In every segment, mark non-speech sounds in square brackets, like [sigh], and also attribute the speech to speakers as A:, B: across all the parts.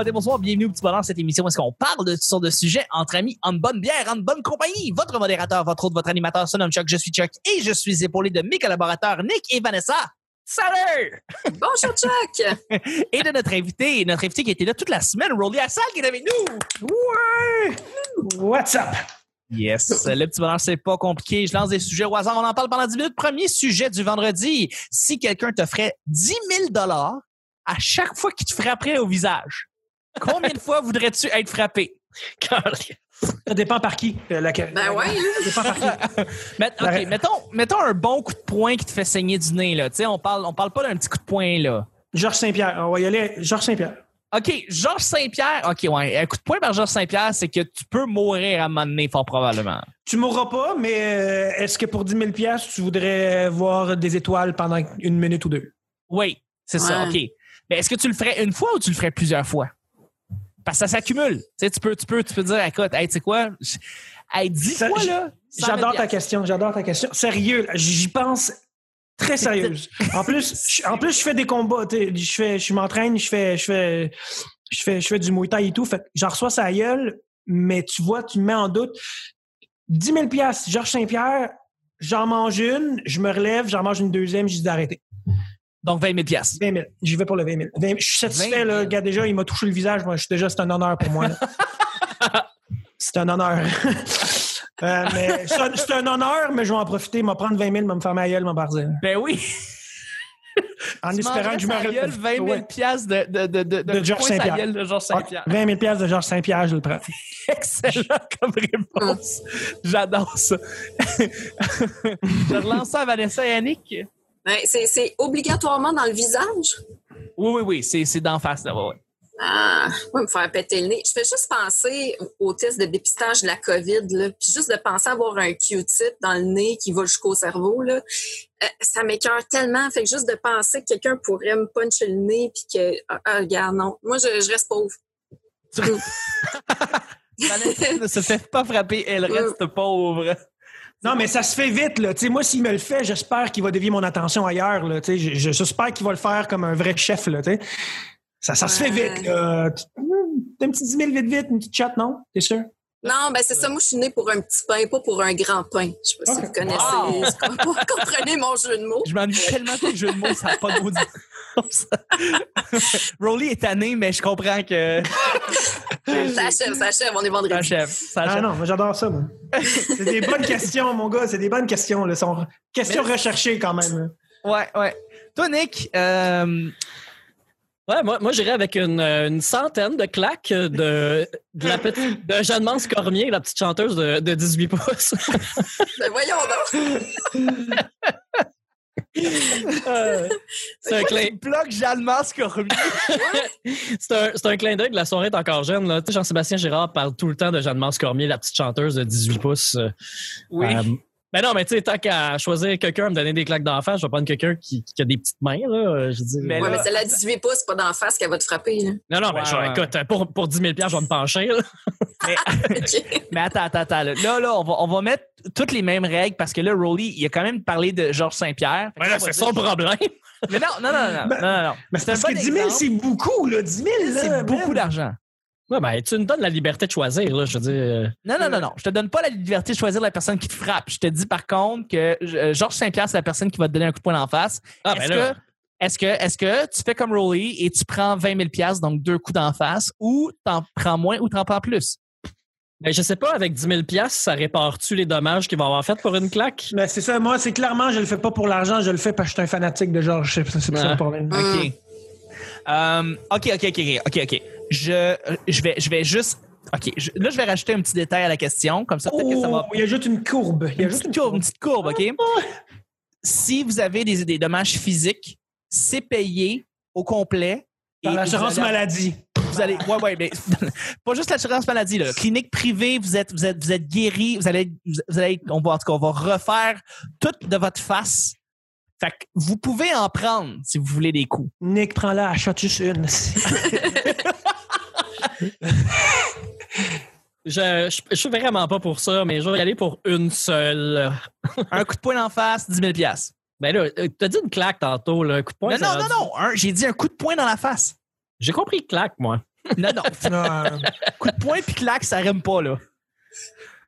A: matin, bonsoir, bienvenue au petit bonheur, cette émission où est-ce qu'on parle de toutes sortes de sujets entre amis, en bonne bière, en bonne compagnie. Votre modérateur, votre autre, votre animateur se nomme Chuck, je suis Chuck et je suis épaulé de mes collaborateurs Nick et Vanessa. Salut!
B: Bonjour Chuck! [laughs]
A: et de notre invité, notre invité qui était là toute la semaine, Rolly Assal, qui est avec nous.
C: Ouais! What's up?
A: Yes, le petit bonheur, c'est pas compliqué. Je lance des sujets au hasard. On en parle pendant 10 minutes. Premier sujet du vendredi. Si quelqu'un te ferait 10 000 à chaque fois qu'il te frapperait au visage, combien de fois voudrais-tu être frappé?
C: Ça dépend par qui. euh, la-
B: Ben ouais,
C: Ça dépend par qui. [laughs]
A: Met- OK, mettons, mettons un bon coup de poing qui te fait saigner du nez. Là. Tu sais, On parle, on parle pas d'un petit coup de poing. là.
C: Georges Saint-Pierre. On va y aller. Georges Saint-Pierre.
A: OK, Georges Saint-Pierre. OK, ouais. Un coup de poing par Georges Saint-Pierre, c'est que tu peux mourir à un moment donné, fort probablement.
C: Tu mourras pas, mais euh, est-ce que pour 10 000 piastres, tu voudrais voir des étoiles pendant une minute ou deux?
A: Oui, c'est ça. OK. Mais est-ce que tu le ferais une fois ou tu le ferais plusieurs fois? Parce que ça s'accumule. Tu sais, tu peux, tu peux, tu peux dire, écoute, hey, tu sais quoi? Hey, 10
C: Ça,
A: fois,
C: j-
A: là. 100 000
C: J'adore ta question. J'adore ta question. Sérieux, j'y pense très sérieuse. En plus, je- en plus, je fais des combats. Je fais, je m'entraîne, je fais, je fais, je fais, je fais du Muay Thai et tout. Fait j'en reçois sa gueule, mais tu vois, tu me mets en doute. 10 000 piastres, Georges Saint-Pierre, j'en mange une, je me relève, j'en mange une deuxième, je dis d'arrêter.
A: Donc, 20 000 piastres.
C: 20 000. J'y vais pour le 20 000. 20 000. Je suis satisfait,
A: 20 000.
C: là. Gars, déjà, il m'a touché le visage. Moi, je suis déjà, c'est un honneur pour moi. [laughs] c'est un honneur. [laughs] Euh, mais c'est un- honneur, mais je vais en profiter. Il va prendre 20 000, il va me faire ma gueule, mon barzel.
A: Ben oui. [laughs]
C: En
A: Tu
C: espérant que je me
A: gueule, 20 000
C: Ouais.
A: piastres de, de, de, de,
C: De Georges Saint-Pierre.
A: gueule de Georges Saint-Pierre.
C: 20 000 piastres de Georges Saint-Pierre, je le prends.
A: Excellent comme réponse. J'adore ça. je relance ça à Vanessa et Annick.
B: Ben, c'est, c'est obligatoirement dans le visage?
A: Oui, oui, oui, c'est, c'est d'en face. Là, ouais, ouais.
B: Ah, moi, me faire péter le nez. Je fais juste penser au test de dépistage de la COVID, là, puis juste de penser avoir un Q-tip dans le nez qui va jusqu'au cerveau, là, euh, ça m'écœure tellement. Fait que juste de penser que quelqu'un pourrait me puncher le nez, puis que, ah, ah, regarde, non. Moi, je, je reste pauvre. [laughs]
A: Vanessa ne se fait pas frapper, elle reste pauvre.
C: Non, mais ça se fait vite, là. Tu sais, moi, s'il me le fait, j'espère qu'il va dévier mon attention ailleurs, là. J'espère qu'il va le faire comme un vrai chef, là, tu sais. Ça, ça se fait vite, là. Tu- Un petit 10 000 vite, vite, une petite chatte, non? T'es sûr?
B: Non, ben c'est ça. Moi, je suis née pour un petit pain, pas pour un grand pain. Je sais pas si vous connaissez. [laughs] Vous comprenez mon jeu de mots?
A: Je m'ennuie tellement que le jeu de mots, ça n'a pas de. Rolly est tanné, mais je comprends que [laughs]
B: Ça achève, ça achève. On est
A: ça
B: vendredi.
A: achève. Ça
C: Ah non, moi, j'adore ça, moi. C'est des bonnes questions, mon gars. C'est des bonnes questions, là. Sont questions recherchées, quand même.
A: Ouais, ouais. Toi, Nick, euh,
D: Ouais, moi, moi j'irais avec une, euh, une centaine de claques de, de, la petite, de Jeanne-Mance Cormier, la petite chanteuse de, de 18 pouces.
B: Ben voyons donc. [laughs]
D: Euh, [laughs] c'est un, clin,
A: Jeanne Mascormier. [laughs]
D: c'est un, un clin d'œil que la soirée est encore jeune. là. Jean-Sébastien Girard parle tout le temps de Jeanne-Mance Cormier, la petite chanteuse de 18 pouces. euh,
A: Oui.
D: Euh, mais non, mais tu sais, tant qu'à choisir quelqu'un à me donner des claques d'en face, je vais prendre quelqu'un qui, qui a des petites mains, là. euh, Je dis,
A: Mais
B: Ouais,
A: là-
B: mais c'est la 18 pouces, c'est pas d'en face qu'elle va te frapper. là.
D: non, non, mais
A: Ouais,
D: je-
A: ouais.
D: écoute, pour, pour 10 000 je vais me pencher. là. [laughs] [laughs]
B: OK.
A: Mais attends, attends, attends. Là, là, là, on, va, on va mettre toutes les mêmes règles parce que là, Rolly, il a quand même parlé de Georges Saint-Pierre.
D: Ouais,
A: va
D: c'est son problème.
A: Mais non, non, non, non,
C: Ben,
A: non, non, non.
C: Mais
A: C'est un
C: parce que
A: bon
C: 10 000,
A: exemple.
C: c'est beaucoup, là. 10 000, là.
A: C'est beaucoup d'argent.
D: Ouais, ben, tu nous donnes la liberté de choisir, là. Je veux dire. euh,
A: Non, non, non, non. Je te donne pas la liberté de choisir la personne qui te frappe. Je te dis par contre que euh, Georges Saint-Pierre, c'est la personne qui va te donner un coup de poing en face.
D: Ah, ben
A: est-ce,
D: là.
A: que, est-ce, que, est-ce que tu fais comme Rolly et tu prends 20 000 donc deux coups d'en face, ou t'en prends moins ou t'en prends plus?
D: Ben, je sais pas, avec 10 000 ça répare-tu les dommages qu'il va avoir fait pour une claque?
C: Mais c'est ça, moi, c'est clairement, je le fais pas pour l'argent, je le fais parce que je suis un fanatique de Georges. C'est c'est ça
D: Ah.
C: le problème.
B: Mm.
A: OK. Euh, OK, OK, OK, OK, OK. Je, je, vais, je vais juste. OK. je- là, je vais rajouter un petit détail à la question. Comme ça, peut-être que ça va.
C: Oh, il y a juste une courbe. Il y a
A: Une
C: juste
A: petite courbe, une petite courbe, OK? Si vous avez des, des dommages physiques, c'est payé au complet.
C: Par l'assurance
A: allez-
C: maladie.
A: Vous allez, ouais, ouais, mais [laughs] pas juste l'assurance maladie, là. Clinique privée, vous êtes, vous êtes, vous êtes guéri, vous allez, vous allez, on va, en tout cas, on va refaire tout de votre face. Fait que vous pouvez en prendre si vous voulez des coups.
C: Nick, prends-la, achète-tu une. [laughs]
D: Je, je, je suis vraiment pas pour ça, mais je vais y aller pour une seule. [laughs]
A: Un coup de poing en face, 10 000 piastres.
D: Ben là, euh, t'as dit une claque tantôt, là. Un coup de poing.
A: Non, non, non, non. J'ai dit un coup de poing dans la face.
D: J'ai compris claque, moi.
A: Non, non. [laughs] Coup de poing puis claque, ça rime pas, là.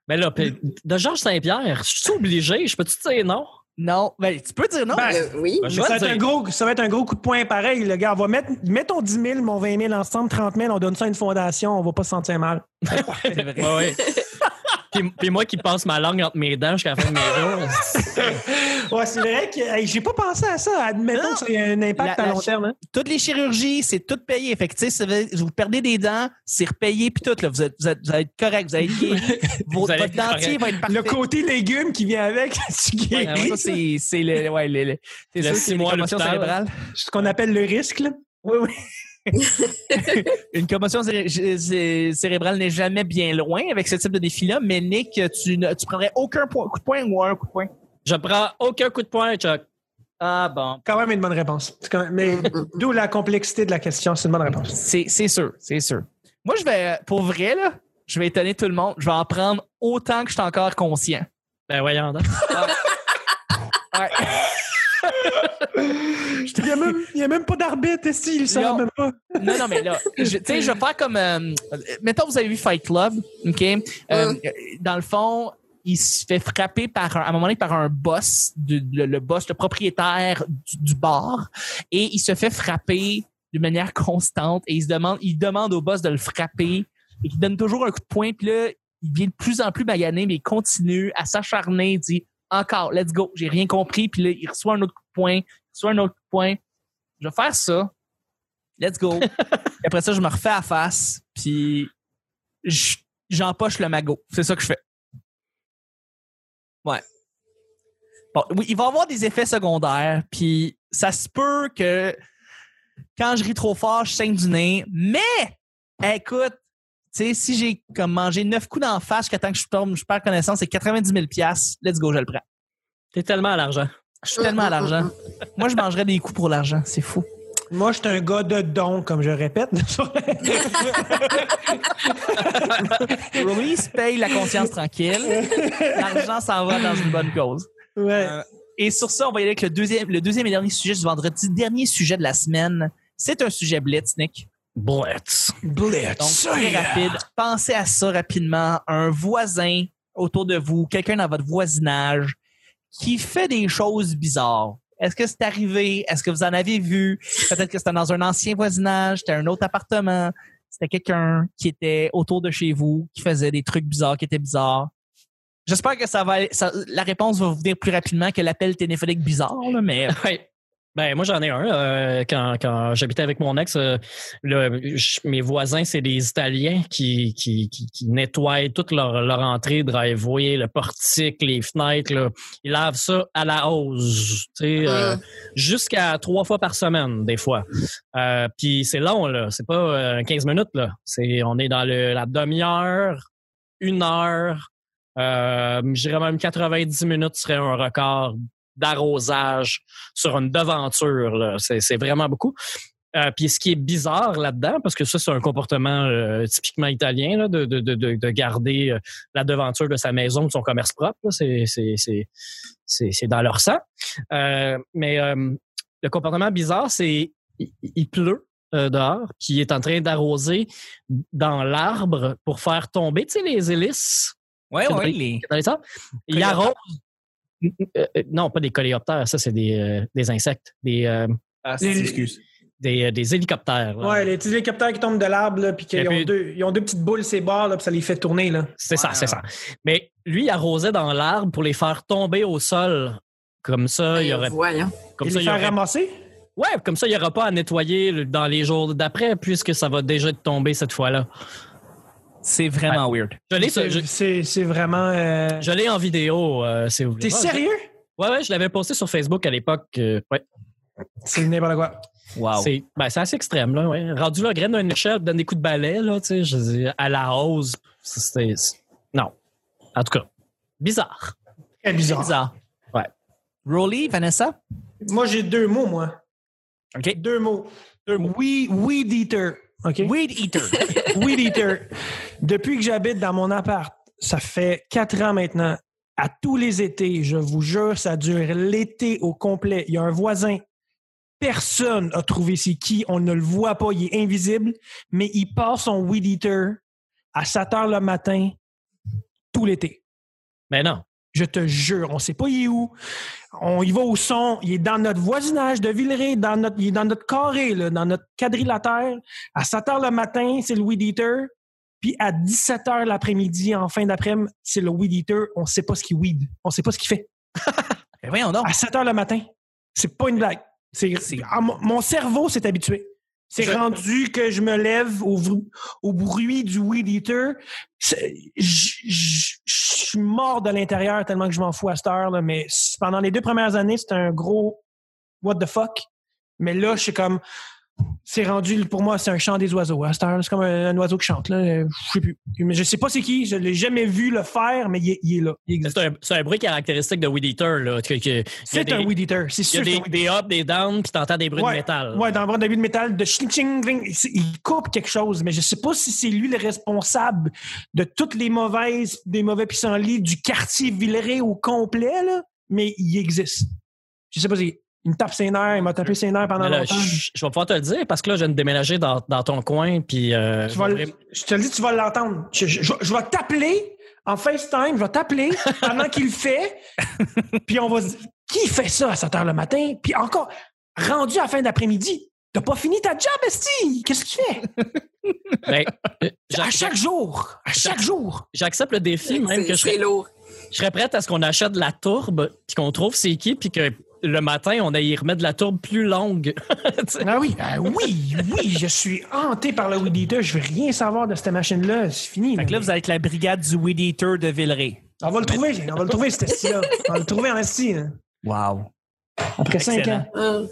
D: Mais là, pis- de Georges Saint-Pierre, je suis obligé? Je peux-tu te dire non?
A: Non. Ben, tu peux dire non.
C: Ben,
B: Euh, oui.
D: Ben, je
C: ça, va être un gros, ça va être un gros coup de poing pareil, le gars. On va mettre, mettons 10 000, mon 20 000 ensemble, 30 000, on donne ça à une fondation, on va pas se sentir mal. [laughs]
A: vrai.
D: Ouais, ouais. Puis, puis moi qui passe ma langue entre mes dents jusqu'à la fin de mes jours.
C: Ouais, c'est vrai que hey, j'ai pas pensé à ça. Admettons
A: Non.
C: que c'est un impact
A: La-
C: à long terme. hein.
A: Toutes les chirurgies, c'est tout payé. Fait que, vous perdez des dents, c'est repayé puis tout, là. Vous êtes, vous êtes, vous allez être correct, [laughs] vous allez votre
D: être
A: dentier
D: correct.
A: va être parfait.
C: Le côté légumes qui vient avec, [laughs] tu guéris.
A: ça, c'est, c'est le, ouais, le, le- c'est
D: Le six mois
A: cérébrale.
C: ce qu'on appelle le risque. Là.
A: Oui, oui. [laughs] une commotion céré- cé- cérébrale n'est jamais bien loin avec ce type de défi-là, mais Nick, tu, ne, tu prendrais aucun point, coup de poing ou un coup de poing?
D: Je prends aucun coup de poing, Chuck.
A: Ah bon.
C: Quand même une bonne réponse. C'est quand même- Mais [laughs] d'où la complexité de la question, c'est une bonne réponse.
A: C'est, sûr, c'est sûr. Moi, je vais, pour vrai, là, je vais étonner tout le monde. Je vais en prendre autant que je suis encore conscient.
D: Ben voyons donc. [laughs]
A: Ouais. [laughs]
C: Il n'y a, même- il y a même pas d'arbitre, qu'il le
A: Non.
C: savent même pas?
A: Non, non, mais là, je- tu sais, je vais faire comme. euh, mettons, vous avez vu Fight Club, OK? Euh, Dans le fond, il se fait frapper par un- à un moment donné par un boss, du- le, le boss, le propriétaire du, du bar, et il se fait frapper de manière constante et il se demande, il demande au boss de le frapper et il donne toujours un coup de poing, puis là, il devient de plus en plus magané, mais il continue à s'acharner, il dit encore, let's go, j'ai rien compris, puis là, il reçoit un autre coup de poing, il reçoit un autre coup de poing. Je vais faire ça. Let's go. [laughs] Après ça, je me refais à face, puis je- j'empoche le magot. C'est ça que je fais. Ouais. Bon, oui, il va y avoir des effets secondaires, puis ça se peut que quand je ris trop fort, je saigne du nez, mais écoute, sais, si j'ai comme mangé neuf coups d'en face jusqu'à temps que je tombe, je perds connaissance, c'est 90 000 let's go, je le prends.
D: T'es tellement à l'argent.
A: Je suis tellement à l'argent. Moi, je mangerais des coups pour l'argent, c'est fou.
C: Moi, je suis un gars de don, comme je répète.
A: Release paye la conscience tranquille. L'argent s'en va dans une bonne cause.
C: ouais.
A: Euh, et sur ça, on va y aller avec le deuxième, le deuxième et dernier sujet du vendredi, dernier sujet de la semaine. C'est un sujet blitz, Nick.
D: Blitz.
C: Blitz.
A: Donc, très rapide. Pensez à ça rapidement. Un voisin autour de vous, quelqu'un dans votre voisinage qui fait des choses bizarres. Est-ce que c'est arrivé? Est-ce que vous en avez vu? Peut-être que c'était dans un ancien voisinage, c'était un autre appartement. C'était quelqu'un qui était autour de chez vous, qui faisait des trucs bizarres, qui étaient bizarres. J'espère que ça va, ça- la réponse va vous venir plus rapidement que l'appel téléphonique bizarre, là, mais [laughs]
D: Ouais. Ben, moi, j'en ai un. euh, quand quand j'habitais avec mon ex, euh, le- je- mes voisins, c'est des Italiens qui, qui, qui, qui nettoient toute leur, leur entrée, driveway, le portique, les fenêtres. Là. Ils lavent ça à la hausse, tu sais, euh, jusqu'à trois fois par semaine, des fois. Euh, Puis c'est long, là. C'est pas euh, 15 minutes, là. C'est, on est dans le, la demi-heure, une heure. Euh, je dirais même 90 minutes serait un record d'arrosage sur une devanture. C'est, vraiment beaucoup. Euh, puis ce qui est bizarre là-dedans, parce que ça, c'est un comportement euh, typiquement italien, là, de, de, de, de de garder euh, la devanture de sa maison, de son commerce propre. C'est, dans leur sang. Mais le comportement bizarre, c'est il, il pleut dehors, puis il est en train d'arroser dans l'arbre pour faire tomber, tu sais, les hélices
A: ouais,
D: vrai.
A: les,
D: dans les arbres. Il arrose. Euh, non, pas des coléoptères, ça, c'est des, euh, des insectes, des, euh,
A: ah,
C: Les-
A: excuse.
D: des, euh, des hélicoptères. là.
C: Ouais, les petits hélicoptères qui tombent de l'arbre, puis qu'ils ont, deux, ils ont deux petites boules, ces barres, là, puis ça les fait tourner. Là.
D: C'est ça,
A: Ouais.
D: c'est ça. Mais lui, il arrosait dans l'arbre pour les faire tomber au sol. Comme ça, il y aurait,
B: Voyons.
D: comme
C: Et
D: ça,
C: les
D: il y
C: faire
D: aurait-
C: ramasser?
D: ouais, comme ça, il n'y aura pas à nettoyer dans les jours d'après, puisque ça va déjà être tombé cette fois-là.
A: C'est vraiment weird.
D: Je l'ai,
C: C'est- vraiment... euh,
D: je l'ai en vidéo, euh, si vous voulez.
C: T'es
D: Ouais,
C: sérieux?
D: Ouais, ouais, je l'avais posté sur Facebook à l'époque. euh, ouais.
C: C'est n'importe quoi.
A: Wow.
D: C'est ben, c'est assez extrême, là. Ouais. Rendu là, graine d'une échelle, donne des coups de balai, là, tu sais, je dis, à la hausse. C'était. Non. En tout cas, bizarre.
C: Très bizarre.
A: bizarre.
D: Ouais.
A: Rolly, Vanessa?
C: Moi, j'ai deux mots, moi.
A: OK.
C: Deux mots. Weed, weed eater. OK?
A: Weed eater. [laughs]
C: Weed eater. Depuis que j'habite dans mon appart, ça fait quatre ans maintenant, à tous les étés, je vous jure, ça dure l'été au complet. Il y a un voisin Personne a trouvé c'est qui. On ne le voit pas. Il est invisible. Mais il passe son weed eater à 7 heures le matin tout l'été.
D: Mais non.
C: Je te jure, on sait pas il est où. On y va au son. Il est dans notre voisinage de Villeray, dans notre, il est dans notre carré, là, dans notre quadrilatère. À 7 heures le matin, c'est le weed eater. Puis à 17 heures l'après-midi, en fin d'après-midi, c'est le weed eater. On sait pas ce qu'il weed. On sait pas ce qu'il fait.
A: Ben [laughs] voyons donc.
C: À 7 heures le matin. C'est pas une blague. C'est, mon cerveau s'est habitué. C'est
A: Je-
C: rendu que je me lève au, bruit du weed eater. Je je- je suis mort de l'intérieur tellement que je m'en fous à cette heure. Là, mais pendant les deux premières années, c'était un gros what the fuck. Mais là, je suis comme. C'est rendu, pour moi, c'est un chant des oiseaux. À cette heure, c'est comme un, un oiseau qui chante. Là. Je sais plus. Mais je sais pas c'est qui. Je l'ai jamais vu le faire, mais il est, il est là.
D: C'est un, bruit caractéristique de Weed Eater.
C: C'est un weed eater. C'est
D: Il y
C: sûr
D: a des, des ups, des downs, puis t'entends des bruits
C: Ouais,
D: de métal.
C: Ouais, dans le début de métal, de ching ching il coupe quelque chose, mais je sais pas si c'est lui le responsable de toutes les mauvaises, des mauvais pissenlits du quartier Villeray au complet, là, mais il existe. Je sais pas si il me tape ses nerfs, il m'a tapé ses nerfs pendant
D: là,
C: longtemps.
D: je, je vais pouvoir te le dire parce que là, je viens de déménager dans, dans ton coin. Puis, euh,
C: Tu vas je te le dis, tu vas l'entendre. Je, je- je- je vais t'appeler en FaceTime, je vais t'appeler pendant qu'il le fait, [laughs] puis on va se dire, qui fait ça à 7 heures le matin? Puis encore, rendu à la fin d'après-midi, t'as pas fini ta job, Esti! Qu'est-ce que tu fais?
D: ben, euh,
C: À chaque jour! À chaque jour!
D: j'accepte le défi, même que je serais,
B: lourd.
D: je serais prête à ce qu'on achète de la tourbe, puis qu'on trouve c'est qui, puis que le matin, on aille y remettre de la tourbe plus longue. [laughs]
C: Ah oui, ah oui, oui, je suis hanté par le Weed Eater. Je veux rien savoir de cette machine-là. C'est fini.
A: Fait que là, vous allez être la brigade du Weed Eater de Villeray.
C: On va le trouver. On va le trouver, cet esti-là. On va le trouver en esti. là.
A: Wow.
C: Après cinq
A: Excellent.
C: ans.
B: Hum.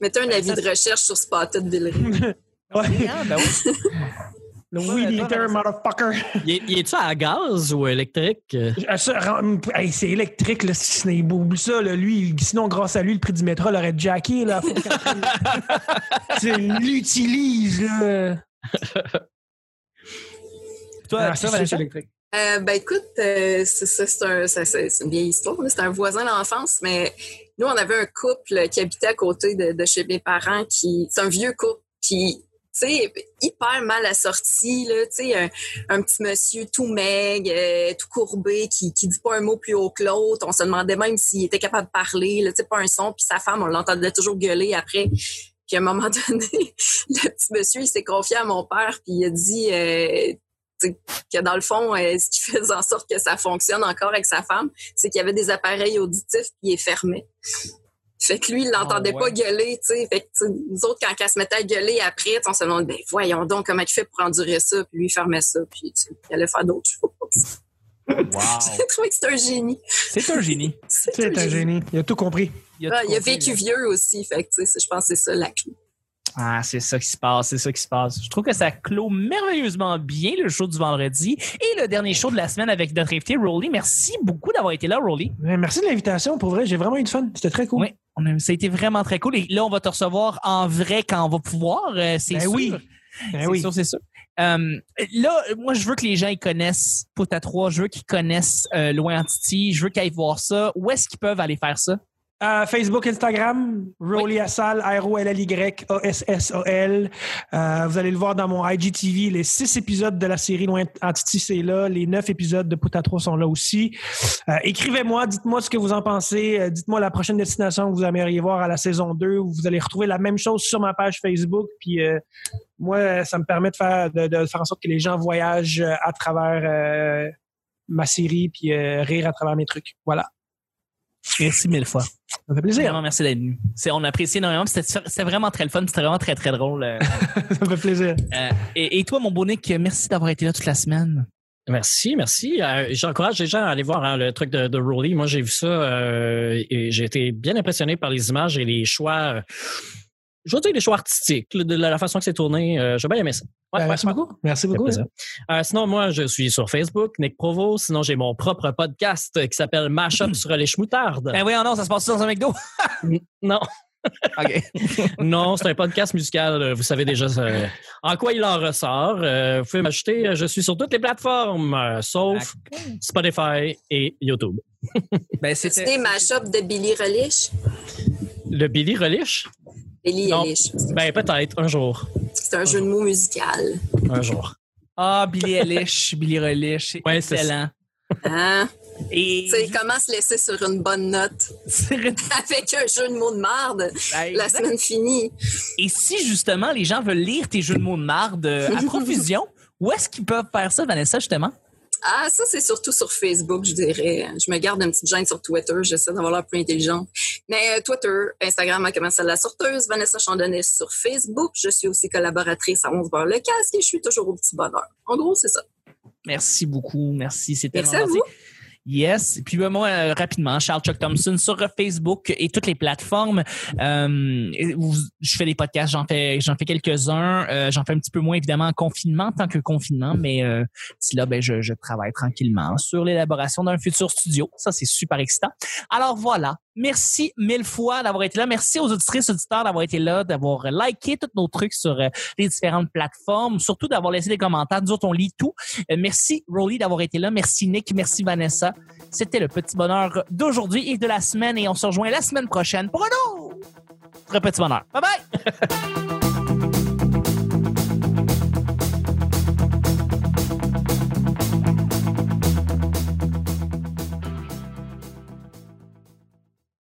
B: Mettez un avis de recherche sur Spotted Villeray. [laughs]
C: Ouais.
A: Ah, ben oui.
C: Le Weed Eater, motherfucker.
D: Il est- il est-tu à gaz ou électrique?
C: Rend- hey, c'est électrique, là. C'est oublie ça, là. Lui, sinon, grâce à lui, le prix du métro l'aurait jacké, là. Sais, [laughs] l'utilise, là.
A: Toi,
C: Ah, c'est électrique.
B: Euh, ben écoute, euh, c'est ça, c'est un- une vieille histoire. C'est un voisin d'enfance, mais nous, on avait un couple qui habitait à côté de, de chez mes parents. qui C'est un vieux couple qui, sais, hyper mal assorti, là, tu sais, un, petit monsieur tout maigre, euh, tout courbé, qui, qui dit pas un mot plus haut que l'autre. On se demandait même s'il était capable de parler, pas un son. Puis sa femme, on l'entendait toujours gueuler après. Puis à un moment [laughs] donné, le petit monsieur, il s'est confié à mon père, puis il a dit... euh, que dans le fond, euh, ce qui faisait en sorte que ça fonctionne encore avec sa femme, c'est qu'il y avait des appareils auditifs il est fermé. Fait que lui, il l'entendait
A: Ah ouais.
B: pas gueuler, tu sais. Fait que nous autres, quand elle se mettait à gueuler après, on se demandait, ben voyons donc comment il fait pour endurer ça, puis lui il fermait ça, puis tu sais, il allait faire d'autres choses. [laughs]
A: Wow.
B: J'ai trouvé que c'était un génie.
A: C'est un génie.
C: C'est un génie. [laughs] Il a tout compris.
A: Il
B: Ah,
A: tout
B: il a
A: compris,
B: vécu
A: là.
B: vieux aussi, fait que tu sais, je pense que c'est ça la clé.
A: Ah, c'est ça qui se passe, c'est ça qui se passe. Je trouve que ça clôt merveilleusement bien le show du vendredi et le dernier show de la semaine avec notre invité Rolly. Merci beaucoup d'avoir été là, Rolly.
C: Merci de l'invitation. Pour vrai, j'ai vraiment eu du fun. C'était très cool.
A: Oui, a- ça a été vraiment très cool. Et là, on va te recevoir en vrai quand on va pouvoir. euh, c'est
C: Ben
A: sûr.
C: oui. Ben
A: c'est
C: oui.
A: sûr, c'est sûr. Euh, là, moi, je veux que les gens ils connaissent Pout à 3. Je veux qu'ils connaissent euh, Loin Entity. Je veux qu'ils aillent voir ça. Où est-ce qu'ils peuvent aller faire ça?
C: Euh, Facebook, Instagram, Rolly Assal, R-O-L-L-Y-A-S-S-A-L. Euh, vous allez le voir dans mon IGTV. Les six épisodes de la série Loin Entity, c'est là. Les neuf épisodes de Pouta 3 sont là aussi. Euh, Écrivez-moi, dites-moi ce que vous en pensez. Dites-moi la prochaine destination que vous aimeriez voir à la saison 2. Vous allez retrouver la même chose sur ma page Facebook. Puis euh, moi, ça me permet de faire, de, de faire en sorte que les gens voyagent à travers euh, ma série puis euh, rire à travers mes trucs. Voilà.
A: Merci mille fois.
C: Ça fait plaisir.
A: Vraiment, merci d'être venu. C'est, on apprécie énormément. C'était, c'était vraiment très le fun. C'était vraiment très, très drôle. Euh, [laughs]
C: Ça me fait plaisir.
A: euh, et, et toi, mon beau Nick, merci d'avoir été là toute la semaine.
D: Merci, merci. Euh, J'encourage les gens à aller voir hein, le truc de, de Rolly. Moi, j'ai vu ça euh, et j'ai été bien impressionné par les images et les choix. Je veux dire les choix artistiques, de la, façon que c'est tourné. Euh, j'ai bien aimé ça. Ouais,
C: Ben, merci beaucoup. Merci beaucoup.
D: Euh, sinon, moi, je suis sur Facebook, Nick Provo. Sinon, j'ai mon propre podcast qui s'appelle Mashup [clears throat] sur les chemoutardes.
A: Ben oui, non, ça se passe dans un McDo?
D: Non, [laughs]
A: OK. [laughs]
D: non, c'est un podcast musical. euh, Vous savez déjà euh, en quoi il en ressort. Euh, vous pouvez euh, Je suis sur toutes les plateformes, euh, sauf Spotify et YouTube. [laughs]
A: Ben,
B: C'était
A: c'était.
B: ma shop de Billy Relish?
D: Le Billy Relish?
B: Billy
D: Non.
B: Eilish.
D: Ben, peut-être, un jour.
B: C'est un jeu de mots musical.
D: Un jour.
A: Ah, Billy Eilish, [laughs] Billy Eilish, c'est
D: Ouais, c'est
A: excellent.
B: Hein?
A: Et
B: Tu sais, comment se laisser sur une bonne note
A: c'est- [laughs]
B: avec un jeu de mots de marde
A: Ben,
B: la semaine finie.
A: Et si justement les gens veulent lire tes jeux de mots de marde euh, à [laughs] profusion, où est-ce qu'ils peuvent faire ça, Vanessa, justement?
B: Ah, ça, c'est surtout sur Facebook, je dirais. Je me garde une petite gêne sur Twitter. J'essaie d'avoir l'air plus intelligente. Mais euh, Twitter, Instagram, à commencer la sorteuse, Vanessa Chandonnet sur Facebook. Je suis aussi collaboratrice à 11 le casque et je suis toujours au petit bonheur. En gros, c'est ça.
A: Merci beaucoup. Merci. C'était
B: Merci à vous.
A: Yes. Puis ben, moi, euh, rapidement, Charles Chuck Thompson sur Facebook et toutes les plateformes. Euh, je fais des podcasts, j'en fais, j'en fais quelques-uns. Euh, j'en fais un petit peu moins évidemment en confinement, tant que confinement, mais euh, si là, ben, je, je travaille tranquillement sur l'élaboration d'un futur studio. Ça, c'est super excitant. Alors voilà. Merci mille fois d'avoir été là. Merci aux auditrices, auditeurs d'avoir été là, d'avoir liké tous nos trucs sur euh, les différentes plateformes, surtout d'avoir laissé des commentaires. Nous autres, on lit tout. Euh, merci Rolly d'avoir été là. Merci Nick. Merci Vanessa. C'était le petit bonheur d'aujourd'hui et de la semaine et on se rejoint la semaine prochaine pour un autre petit bonheur. Bye bye! [laughs]